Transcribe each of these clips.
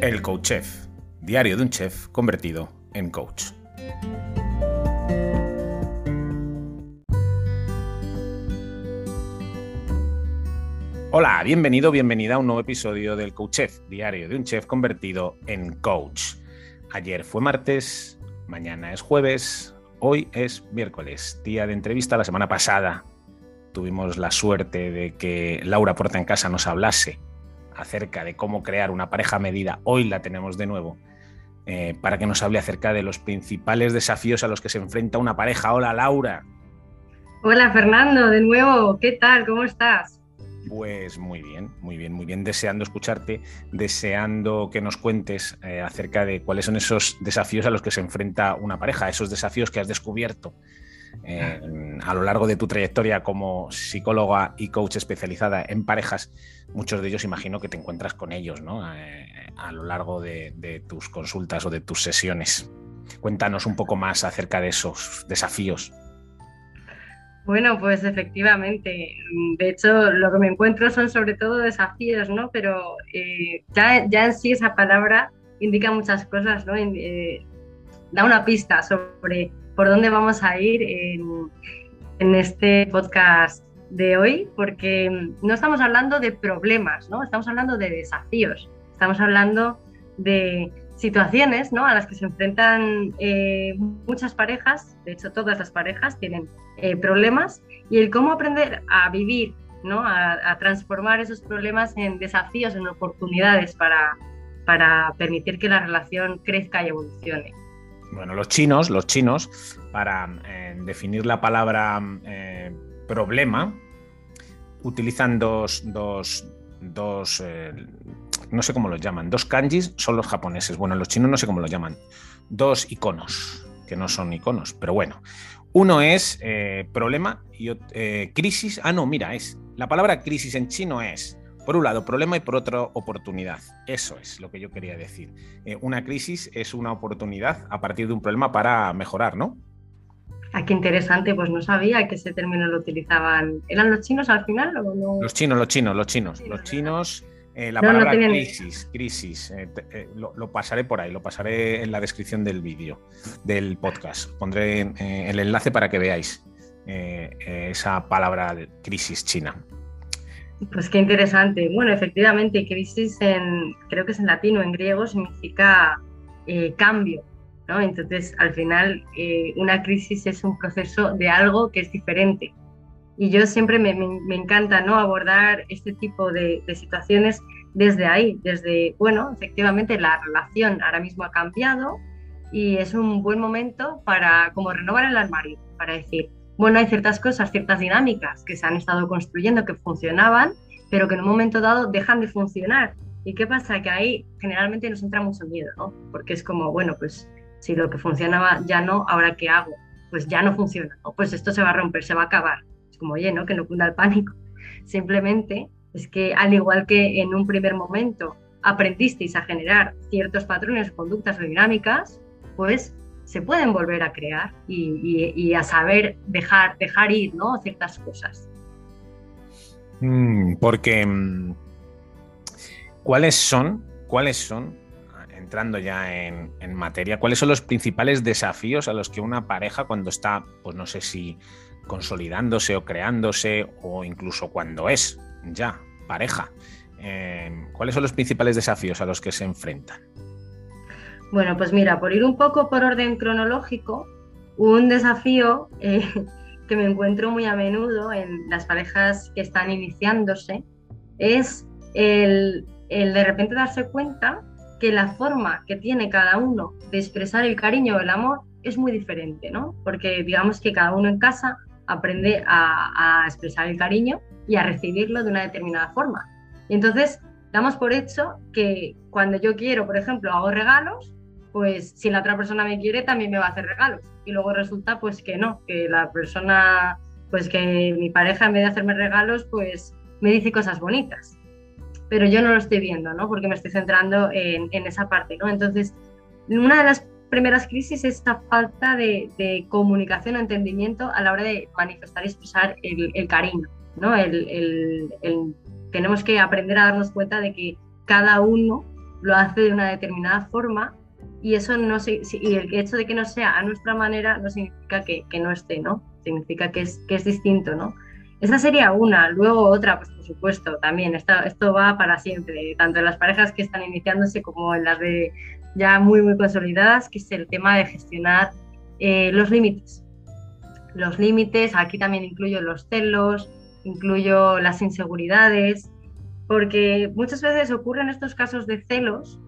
El Coach Chef, diario de un chef convertido en coach. Hola, bienvenido, bienvenida a un nuevo episodio del Coach Chef, diario de un chef convertido en coach. Ayer fue martes, mañana es jueves, hoy es miércoles, día de entrevista. La semana pasada tuvimos la suerte de que Laura Porta en Casa nos hablase acerca de cómo crear una pareja medida, hoy la tenemos de nuevo, eh, para que nos hable acerca de los principales desafíos a los que se enfrenta una pareja. Hola Laura. Hola Fernando, de nuevo, ¿qué tal? ¿Cómo estás? Pues muy bien, muy bien, muy bien, deseando escucharte, deseando que nos cuentes eh, acerca de cuáles son esos desafíos a los que se enfrenta una pareja, esos desafíos que has descubierto eh, a lo largo de tu trayectoria como psicóloga y coach especializada en parejas, muchos de ellos imagino que te encuentras con ellos ¿no? Eh, a lo largo de, tus consultas o de tus sesiones. Cuéntanos un poco más acerca de esos desafíos. Bueno, pues efectivamente. De hecho, lo que me encuentro son sobre todo desafíos, ¿no? Pero eh, ya, ya, en sí esa palabra indica muchas cosas, ¿no? da una pista sobre por dónde vamos a ir en, este podcast de hoy, porque no estamos hablando de problemas, ¿no? Estamos hablando de desafíos, estamos hablando de situaciones ¿no? a las que se enfrentan eh, muchas parejas, de hecho todas las parejas tienen eh, problemas, y el cómo aprender a vivir, ¿no? a, transformar esos problemas en desafíos, en oportunidades para, para permitir que la relación crezca y evolucione. Bueno, los chinos, los chinos, para eh, definir la palabra eh, problema, utilizan dos, dos, dos eh, no sé cómo los llaman, dos kanjis son los japoneses. Bueno, los chinos no sé cómo los llaman. Dos iconos, que no son iconos, pero bueno. Uno es problema y crisis. Ah, no, mira, es. La palabra crisis en chino es por un lado, problema y por otro, oportunidad. Eso es lo que yo quería decir. Eh, una crisis es una oportunidad a partir de un problema para mejorar, ¿no? Ah, qué interesante, pues no sabía que ese término lo utilizaban. ¿Eran los chinos al final o no? Los chinos, los chinos, los chinos. los chinos, eh, la palabra crisis, crisis, eh, lo, pasaré por ahí, lo pasaré en la descripción del vídeo, del podcast. Pondré el enlace para que veáis esa palabra crisis china. Pues qué interesante. Bueno, efectivamente, crisis en, creo que es en latino, en griego, significa eh, cambio, ¿no? Entonces, al final, eh, una crisis es un proceso de algo que es diferente. Y yo siempre me, me, encanta, ¿no? Abordar este tipo de, de, situaciones desde ahí, desde, bueno, efectivamente la relación ahora mismo ha cambiado y es un buen momento para como renovar el armario, para decir, bueno, hay ciertas cosas, ciertas dinámicas que se han estado construyendo que funcionaban, pero que en un momento dado dejan de funcionar. ¿Y qué pasa? Que ahí generalmente nos entra mucho miedo, ¿no? Porque es como, bueno, pues si lo que funcionaba ya no, ¿ahora qué hago? Pues ya no funciona, ¿no? Pues esto se va a romper, se va a acabar. Es como, oye, ¿no? Que no cunda el pánico. Simplemente es que al igual que en un primer momento aprendisteis a generar ciertos patrones, conductas o dinámicas, pues se pueden volver a crear y, a saber dejar, dejar ir ¿no? ciertas cosas. Mm, porque, mm, ¿cuáles son, cuáles son, entrando ya en, materia, cuáles son los principales desafíos a los que una pareja cuando está, pues no sé si consolidándose o creándose o incluso cuando es ya pareja, eh, ¿cuáles son los principales desafíos a los que se enfrentan? Bueno, pues mira, por ir un poco por orden cronológico, un desafío eh, que me encuentro muy a menudo en las parejas que están iniciándose es el, de repente darse cuenta que la forma que tiene cada uno de expresar el cariño o el amor es muy diferente, ¿no? Porque digamos que cada uno en casa aprende a, a expresar el cariño y a recibirlo de una determinada forma. Y entonces damos por hecho que cuando yo quiero, por ejemplo, hago regalos, pues si la otra persona me quiere también me va a hacer regalos. Y luego resulta pues que no, que la persona, pues que mi pareja en vez de hacerme regalos, pues me dice cosas bonitas. Pero yo no lo estoy viendo, ¿no? Porque me estoy centrando en, esa parte, ¿no? Entonces, una de las primeras crisis es esta falta de, comunicación o entendimiento a la hora de manifestar y expresar el, cariño, ¿no? tenemos que aprender a darnos cuenta de que cada uno lo hace de una determinada forma y eso no y el hecho de que no sea a nuestra manera no significa que, que no esté, ¿no? Significa que es, que es distinto, ¿no? Esa sería una. Luego otra, pues por supuesto, también. Esto, esto va para siempre, tanto en las parejas que están iniciándose como en las de ya muy, muy consolidadas, que es el tema de gestionar eh, los límites. Los límites, aquí también incluyo los celos, incluyo las inseguridades, porque muchas veces ocurren estos casos de celos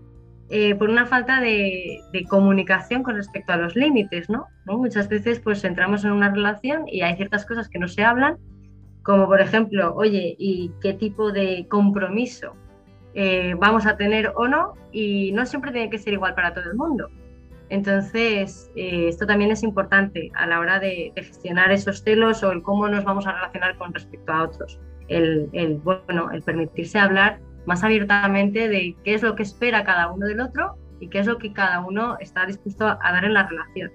eh, por una falta de, comunicación con respecto a los límites, ¿no? Muchas veces pues entramos en una relación y hay ciertas cosas que no se hablan como por ejemplo, oye, ¿y qué tipo de compromiso eh, vamos a tener o no? Y no siempre tiene que ser igual para todo el mundo. Entonces, eh, esto también es importante a la hora de, gestionar esos celos o el cómo nos vamos a relacionar con respecto a otros. El, el, bueno, el permitirse hablar más abiertamente de qué es lo que espera cada uno del otro y qué es lo que cada uno está dispuesto a dar en la relación.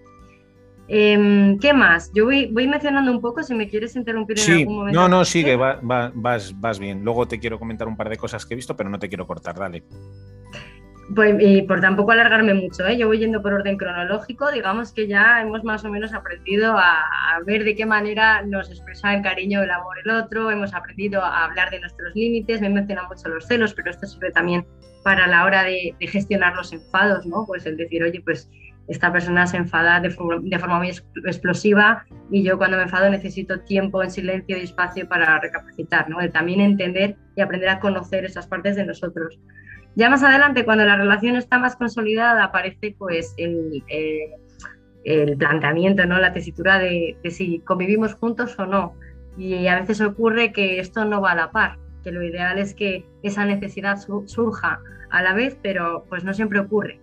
Em, ¿Qué más? Yo voy, mencionando un poco, si me quieres interrumpir en algún momento. No, no, sigue, vas, vas bien. Luego te quiero comentar un par de cosas que he visto, pero no te quiero cortar, dale. Pues, y por tampoco alargarme mucho, ¿eh? yo voy yendo por orden cronológico, digamos que ya hemos más o menos aprendido a, ver de qué manera nos expresa el cariño, el amor el otro, hemos aprendido a hablar de nuestros límites, me mencionan mucho los celos, pero esto sirve también para la hora de, de gestionar los enfados, ¿no? Pues el decir, oye, pues esta persona se enfada de, forma muy explosiva y yo cuando me enfado necesito tiempo en silencio y espacio para recapacitar, ¿no? también entender y aprender a conocer esas partes de nosotros. Ya más adelante, cuando la relación está más consolidada, aparece pues el, eh, planteamiento, ¿no? la tesitura de, de, si convivimos juntos o no. Y a veces ocurre que esto no va a la par, que lo ideal es que esa necesidad surja a la vez, pero pues no siempre ocurre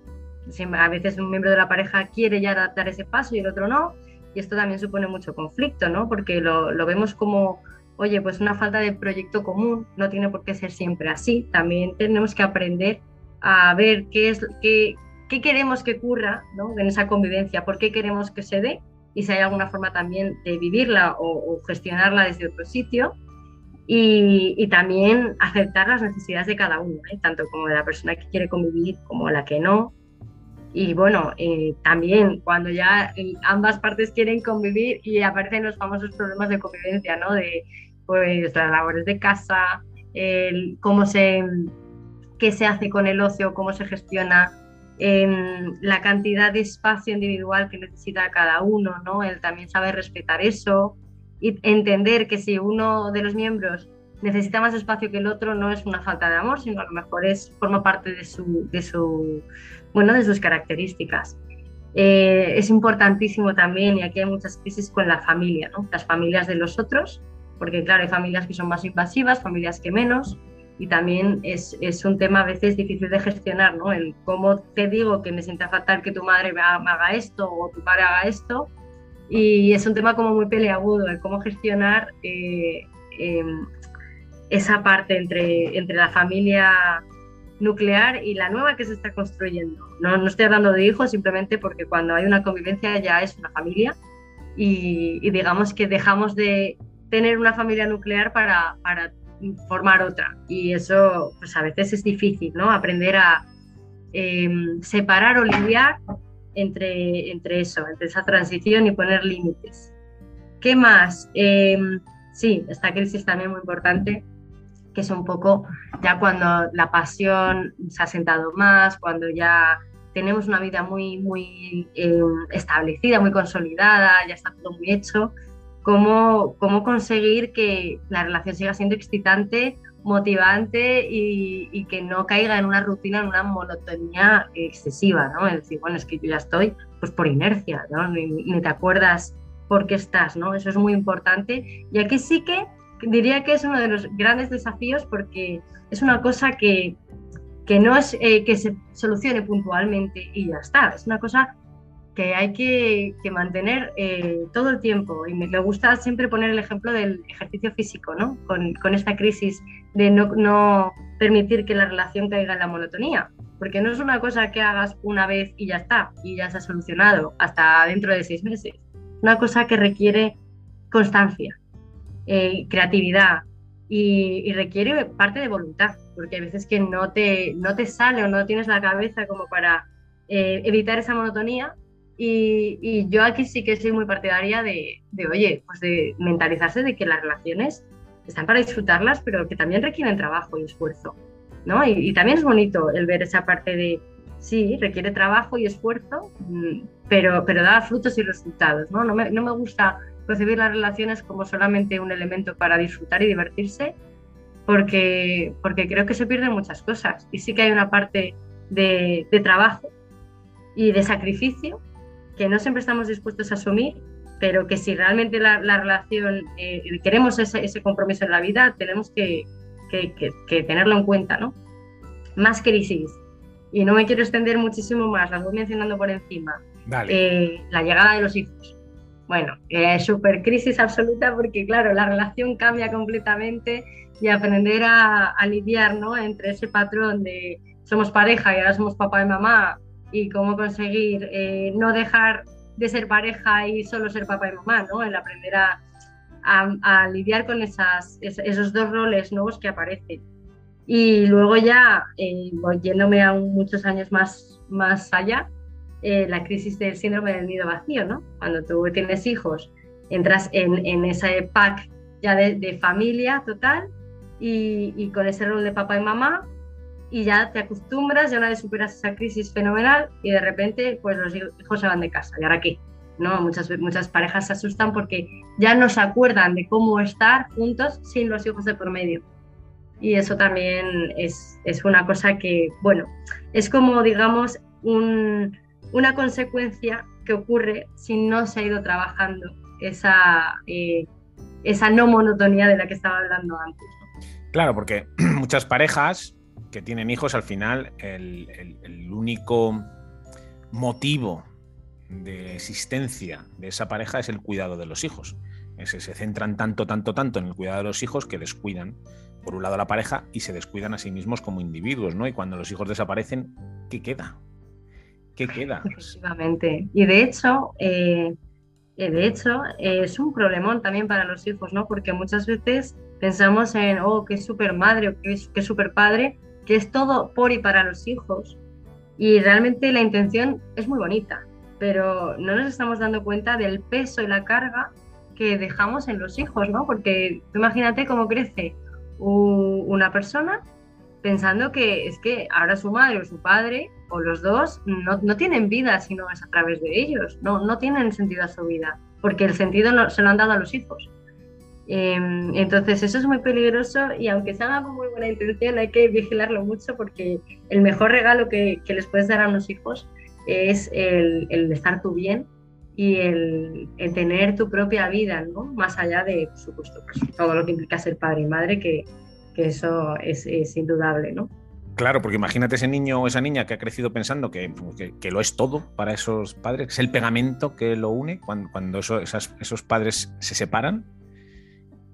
a veces un miembro de la pareja quiere ya dar ese paso y el otro no, y esto también supone mucho conflicto, ¿no? Porque lo, lo, vemos como, oye, pues una falta de proyecto común, no tiene por qué ser siempre así, también tenemos que aprender a ver qué es qué, qué queremos que ocurra ¿no? en esa convivencia, por qué queremos que se dé y si hay alguna forma también de vivirla o, gestionarla desde otro sitio. Y, y, también aceptar las necesidades de cada uno, ¿eh? tanto como de la persona que quiere convivir como la que no, y bueno, eh, también cuando ya ambas partes quieren convivir y aparecen los famosos problemas de convivencia, ¿no? De pues las labores de casa, el, cómo se, qué se hace con el ocio, cómo se gestiona, em, la cantidad de espacio individual que necesita cada uno, ¿no? El también saber respetar eso y entender que si uno de los miembros necesita más espacio que el otro no es una falta de amor, sino a lo mejor es, forma parte de su, de su, bueno, de sus características. Eh, es importantísimo también, y aquí hay muchas crisis con la familia, ¿no? las familias de los otros, porque claro, hay familias que son más invasivas, familias que menos, y también es, es un tema a veces difícil de gestionar, ¿no? El cómo te digo que me sienta fatal que tu madre me haga esto o tu padre haga esto, y es un tema como muy peleagudo, el cómo gestionar eh, em, esa parte entre, entre la familia nuclear y la nueva que se está construyendo. No, no estoy hablando de hijos simplemente porque cuando hay una convivencia ya es una familia y, digamos que dejamos de tener una familia nuclear para, para, formar otra. Y eso pues a veces es difícil, ¿no? Aprender a em, separar o lidiar entre, entre eso, entre esa transición y poner límites. ¿Qué más? Em, sí, esta crisis también muy importante que es un poco ya cuando la pasión se ha sentado más, cuando ya tenemos una vida muy, muy eh, establecida, muy consolidada, ya está todo muy hecho, cómo, cómo conseguir que la relación siga siendo excitante, motivante y, que no caiga en una rutina, en una monotonía excesiva, ¿no? Es decir, bueno, es que yo ya estoy pues por inercia, ¿no? Ni, ni te acuerdas por qué estás, ¿no? Eso es muy importante. Y aquí sí que diría que es uno de los grandes desafíos porque es una cosa que, que no es eh, que se solucione puntualmente y ya está, es una cosa que hay que, mantener eh, todo el tiempo. Y me, gusta siempre poner el ejemplo del ejercicio físico, ¿no? Con, con esta crisis de no, no, permitir que la relación caiga en la monotonía. Porque no es una cosa que hagas una vez y ya está, y ya se ha solucionado hasta dentro de seis meses. Una cosa que requiere constancia, eh, creatividad y, requiere parte de voluntad, porque hay veces que no te, no te sale o no tienes la cabeza como para eh, evitar esa monotonía. Y, yo aquí sí que soy muy partidaria de, de, oye, pues de mentalizarse de que las relaciones están para disfrutarlas, pero que también requieren trabajo y esfuerzo. ¿no? Y, también es bonito el ver esa parte de, sí, requiere trabajo y esfuerzo, mm, pero, pero da frutos y resultados. ¿no? No, me, no me gusta concebir las relaciones como solamente un elemento para disfrutar y divertirse, porque, porque creo que se pierden muchas cosas. Y sí que hay una parte de, de trabajo y de sacrificio que no siempre estamos dispuestos a asumir, pero que si realmente la, la relación, eh, queremos ese, ese, compromiso en la vida, tenemos que, que, que, tenerlo en cuenta, ¿no? Más crisis. Y no me quiero extender muchísimo más, las voy mencionando por encima. Eh, la llegada de los hijos. Bueno, eh, super crisis absoluta porque, claro, la relación cambia completamente y aprender a, a lidiar ¿no? entre ese patrón de somos pareja y ahora somos papá y mamá y cómo conseguir eh, no dejar de ser pareja y solo ser papá y mamá, ¿no? El aprender a, a, lidiar con esos dos roles nuevos que aparecen. Y luego ya, eh, yéndome a muchos años más, más allá, eh, la crisis del síndrome del nido vacío, ¿no? Cuando tú tienes hijos, entras en, en ese pack ya de, de familia total y, y, con ese rol de papá y mamá y ya te acostumbras, ya una vez superas esa crisis fenomenal y de repente pues los hijos se van de casa. ¿Y ahora qué? ¿No? Muchas, muchas parejas se asustan porque ya no se acuerdan de cómo estar juntos sin los hijos de por medio. Y eso también es, es una cosa que, bueno, es como, digamos, un, una consecuencia que ocurre si no se ha ido trabajando esa, eh, esa no monotonía de la que estaba hablando antes. Claro, porque muchas parejas que tienen hijos, al final el, único motivo de existencia de esa pareja es el cuidado de los hijos. se centran tanto, tanto, tanto en el cuidado de los hijos que descuidan, por un lado, la pareja y se descuidan a sí mismos como individuos, ¿no? Y cuando los hijos desaparecen, ¿qué queda? ¿Qué queda? Efectivamente. Y de hecho, eh, eh, de hecho, es un problemón también para los hijos, ¿no? Porque muchas veces pensamos en, oh, qué super madre o qué, qué super padre, que es todo por y para los hijos. Y realmente la intención es muy bonita, pero no nos estamos dando cuenta del peso y la carga que dejamos en los hijos, ¿no? Porque imagínate cómo crece una persona pensando que es que ahora su madre o su padre o los dos no, no tienen vida si no es a través de ellos, no, no tienen sentido a su vida, porque el sentido no, se lo han dado a los hijos. Em, entonces eso es muy peligroso y aunque se haga con muy buena intención hay que vigilarlo mucho porque el mejor regalo que, que les puedes dar a los hijos es el, el estar tú bien y el, el, tener tu propia vida, ¿no? Más allá de, por supuesto, pues, todo lo que implica ser padre y madre, que, que eso es, indudable, ¿no? Claro, porque imagínate ese niño o esa niña que ha crecido pensando que, que, lo es todo para esos padres, es el pegamento que lo une cuando, esos padres se separan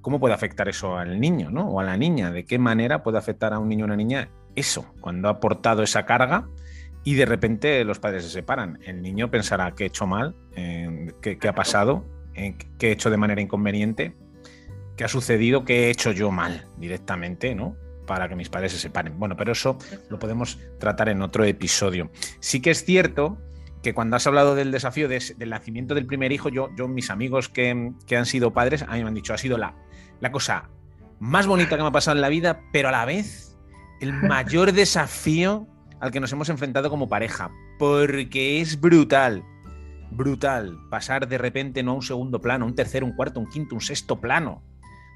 ¿Cómo puede afectar eso al niño ¿no? o a la niña? ¿De qué manera puede afectar a un niño o una niña eso? Cuando ha aportado esa carga y de repente los padres se separan. El niño pensará que he hecho mal, eh, qué, ha pasado, eh, qué he hecho de manera inconveniente, qué ha sucedido, qué he hecho yo mal directamente, ¿no? Para que mis padres se separen. Bueno, pero eso lo podemos tratar en otro episodio. Sí que es cierto que cuando has hablado del desafío del nacimiento del primer hijo, yo, yo mis amigos que, que, han sido padres, a mí me han dicho, ha sido la, la cosa más bonita que me ha pasado en la vida, pero a la vez el mayor desafío al que nos hemos enfrentado como pareja, porque es brutal, brutal pasar de repente no a un segundo plano, un tercero, un cuarto, un quinto, un sexto plano.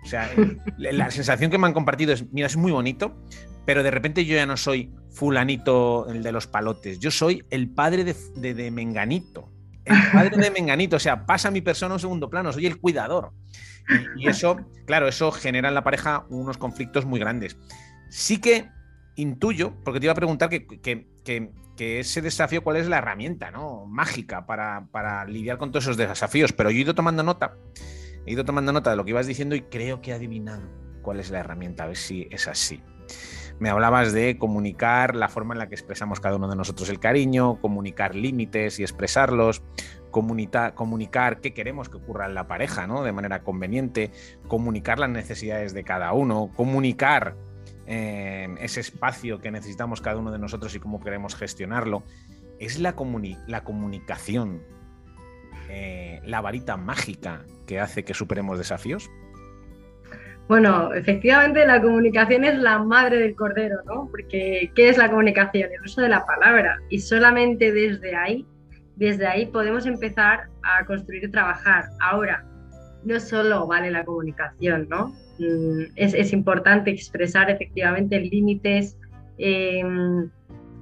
O sea, la sensación que me han compartido es, mira, es muy bonito, pero de repente yo ya no soy fulanito, el de los palotes, yo soy el padre de, de, de Menganito. El padre de Menganito, o sea, pasa mi persona a un segundo plano, soy el cuidador. Y, eso, claro, eso genera en la pareja unos conflictos muy grandes. Sí que intuyo, porque te iba a preguntar que, que, que, ese desafío, ¿cuál es la herramienta ¿no? mágica para, para, lidiar con todos esos desafíos? Pero yo he ido tomando nota, he ido tomando nota de lo que ibas diciendo y creo que he adivinado cuál es la herramienta, a ver si es así. Me hablabas de comunicar la forma en la que expresamos cada uno de nosotros el cariño, comunicar límites y expresarlos, comunicar qué queremos que ocurra en la pareja, ¿no? De manera conveniente, comunicar las necesidades de cada uno, comunicar eh, ese espacio que necesitamos cada uno de nosotros y cómo queremos gestionarlo. Es la comunicación, eh, la varita mágica que hace que superemos desafíos. Bueno, efectivamente la comunicación es la madre del cordero, ¿no? Porque ¿qué es la comunicación? El uso de la palabra. Y solamente desde ahí, desde ahí podemos empezar a construir y trabajar. Ahora, no solo vale la comunicación, ¿no? Mm, es, importante expresar efectivamente límites, em,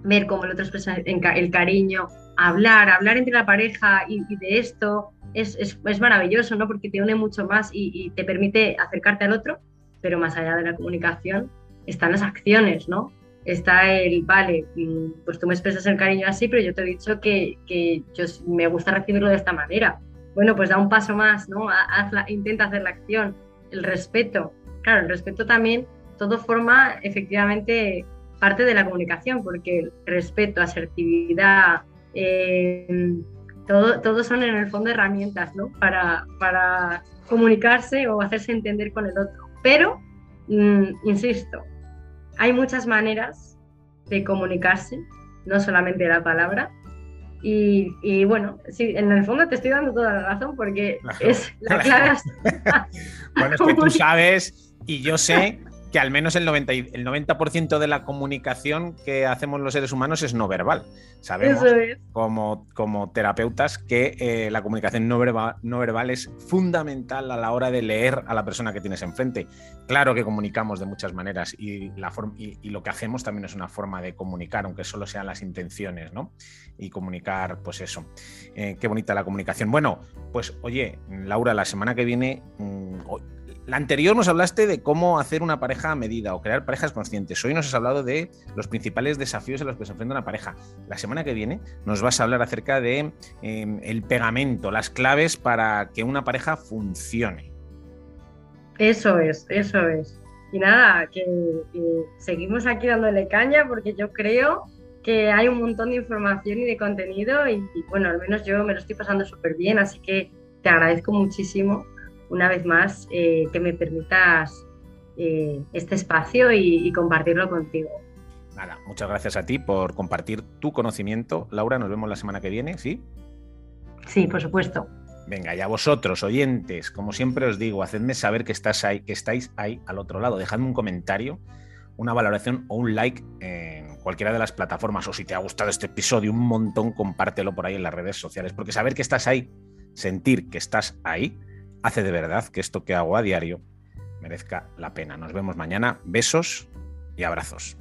ver cómo el otro expresa el cariño, hablar, hablar entre la pareja y, de esto es, es, maravilloso, ¿no? Porque te une mucho más y, te permite acercarte al otro, pero más allá de la comunicación están las acciones, ¿no? Está el, vale, mm, pues tú me expresas el cariño así, pero yo te he dicho que, que yo me gusta recibirlo de esta manera. Bueno, pues da un paso más, ¿no? intenta hacer la acción, el respeto. Claro, el respeto también, todo forma efectivamente parte de la comunicación, porque el respeto, asertividad, eh, todo, son en el fondo herramientas ¿no? para, para comunicarse o hacerse entender con el otro. Pero, mm, insisto, hay muchas maneras de comunicarse, no solamente la palabra. Y, bueno, sí, en el fondo te estoy dando toda la razón porque es la clave. bueno, es que tú sabes y yo sé que al menos el 90%, el 90 de la comunicación que hacemos los seres humanos es no verbal. Sabemos como, como terapeutas que eh, la comunicación no verbal, no verbal es fundamental a la hora de leer a la persona que tienes enfrente. Claro que comunicamos de muchas maneras y, la y, lo que hacemos también es una forma de comunicar, aunque solo sean las intenciones, ¿no? Y comunicar, pues eso. Eh, qué bonita la comunicación. Bueno, pues oye, Laura, la semana que viene... Mm, la anterior nos hablaste de cómo hacer una pareja a medida o crear parejas conscientes. Hoy nos has hablado de los principales desafíos a los que se enfrenta una pareja. La semana que viene nos vas a hablar acerca de em, el pegamento, las claves para que una pareja funcione. Eso es, eso es. Y nada, que, seguimos aquí dándole caña porque yo creo que hay un montón de información y de contenido y, y bueno, al menos yo me lo estoy pasando súper bien, así que te agradezco muchísimo una vez más eh, que me permitas eh, este espacio y, compartirlo contigo. Nada, muchas gracias a ti por compartir tu conocimiento. Laura, nos vemos la semana que viene, ¿sí? Sí, por supuesto. Venga, y a vosotros, oyentes, como siempre os digo, hacedme saber que, estás ahí, que estáis ahí al otro lado. Dejadme un comentario, una valoración o un like en cualquiera de las plataformas. O si te ha gustado este episodio un montón, compártelo por ahí en las redes sociales. Porque saber que estás ahí, sentir que estás ahí, hace de verdad que esto que hago a diario merezca la pena. Nos vemos mañana. Besos y abrazos.